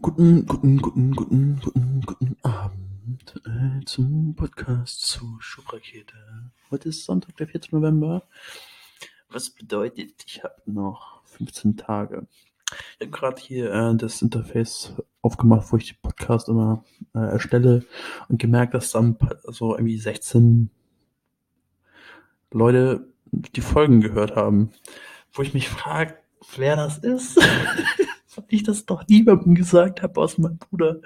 Guten, guten, guten, guten, guten, guten Abend äh, zum Podcast zu Schubrakete. Heute ist Sonntag, der 4. November. Was bedeutet, ich habe noch 15 Tage. Ich habe gerade hier äh, das Interface aufgemacht, wo ich die Podcast immer äh, erstelle und gemerkt, dass dann so irgendwie 16 Leute die Folgen gehört haben. Wo ich mich frage, wer das ist. Weil ich das doch niemandem gesagt habe, aus meinem Bruder,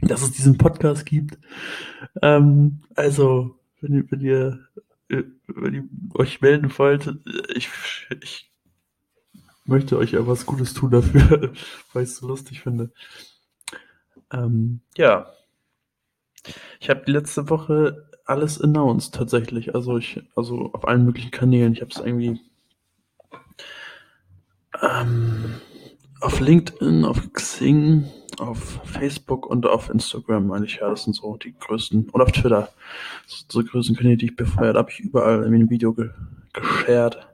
dass es diesen Podcast gibt. Ähm, also, wenn, ihr- wenn ihr, äh, wenn ihr euch melden wollt, ich, ich möchte euch ja was Gutes tun dafür, weil ich es so lustig finde. Ähm, ja. Ich habe die letzte Woche alles announced tatsächlich. Also ich, also auf allen möglichen Kanälen. Ich habe es irgendwie ähm, auf LinkedIn, auf Xing, auf Facebook und auf Instagram, meine ich ja. Das sind so die größten. Und auf Twitter. So die größten Kanäle, die ich befeuert habe. Ich überall irgendwie ein Video ge geshared.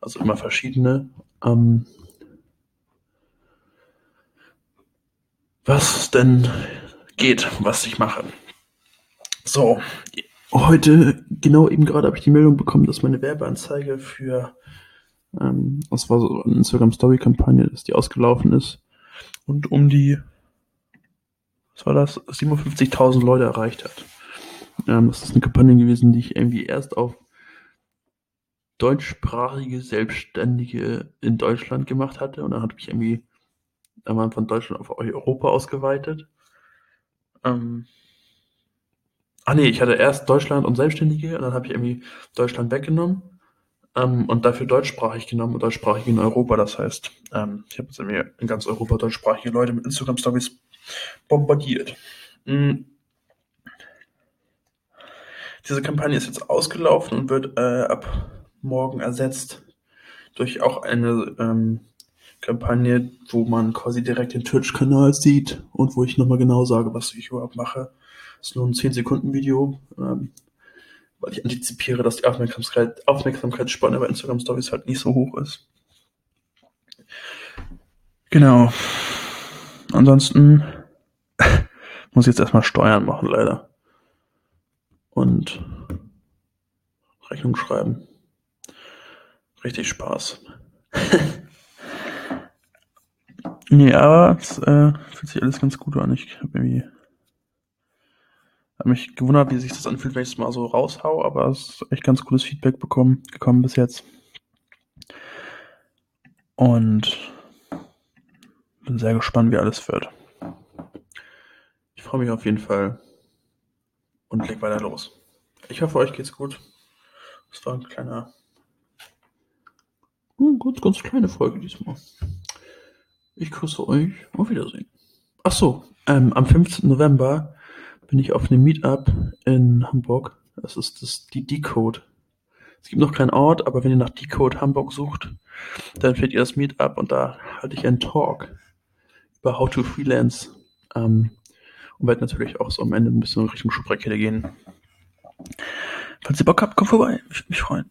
Also immer verschiedene. Ähm, was denn geht, was ich mache. So, heute, genau eben gerade habe ich die Meldung bekommen, dass meine Werbeanzeige für, ähm, das war so eine Instagram-Story-Kampagne, die ausgelaufen ist. Und um die, was war das, 57.000 Leute erreicht hat. Ähm, das ist eine Kampagne gewesen, die ich irgendwie erst auf deutschsprachige Selbstständige in Deutschland gemacht hatte. Und dann habe ich irgendwie einmal von Deutschland auf Europa ausgeweitet. Ähm, ah nee, ich hatte erst Deutschland und Selbstständige. Und dann habe ich irgendwie Deutschland weggenommen ähm, und dafür deutschsprachig genommen deutschsprachig in Europa. Das heißt, ähm, ich habe jetzt in ganz Europa deutschsprachige Leute mit Instagram-Stories bombardiert. Mm. Diese Kampagne ist jetzt ausgelaufen und wird äh, ab morgen ersetzt durch auch eine ähm, Kampagne, wo man quasi direkt den Twitch-Kanal sieht und wo ich nochmal genau sage, was ich überhaupt mache. Das ist nur ein 10-Sekunden-Video, ähm, weil ich antizipiere, dass die Aufmerksamkeit, Aufmerksamkeitsspanne bei Instagram Stories halt nicht so hoch ist. Genau. Ansonsten muss ich jetzt erstmal Steuern machen, leider. Und Rechnung schreiben. Richtig Spaß. nee, aber es äh, fühlt sich alles ganz gut an. Ich habe irgendwie hab mich gewundert, wie sich das anfühlt, wenn ich es mal so raushau, aber es ist echt ganz cooles Feedback bekommen, gekommen bis jetzt. Und bin sehr gespannt, wie alles wird. Ich freue mich auf jeden Fall und leg weiter los. Ich hoffe, euch geht's gut. Das war ein kleiner, hm, ganz, ganz kleine Folge diesmal. Ich grüße euch. Auf Wiedersehen. Ach so, ähm, am 15. November bin ich auf einem Meetup in Hamburg. Das ist das, die Decode. Es gibt noch keinen Ort, aber wenn ihr nach Decode Hamburg sucht, dann findet ihr das Meetup und da halte ich einen Talk über How to Freelance. Ähm, und werde natürlich auch so am Ende ein bisschen Richtung Schubrakete gehen. Falls ihr Bock habt, kommt vorbei. Ich würde mich freuen.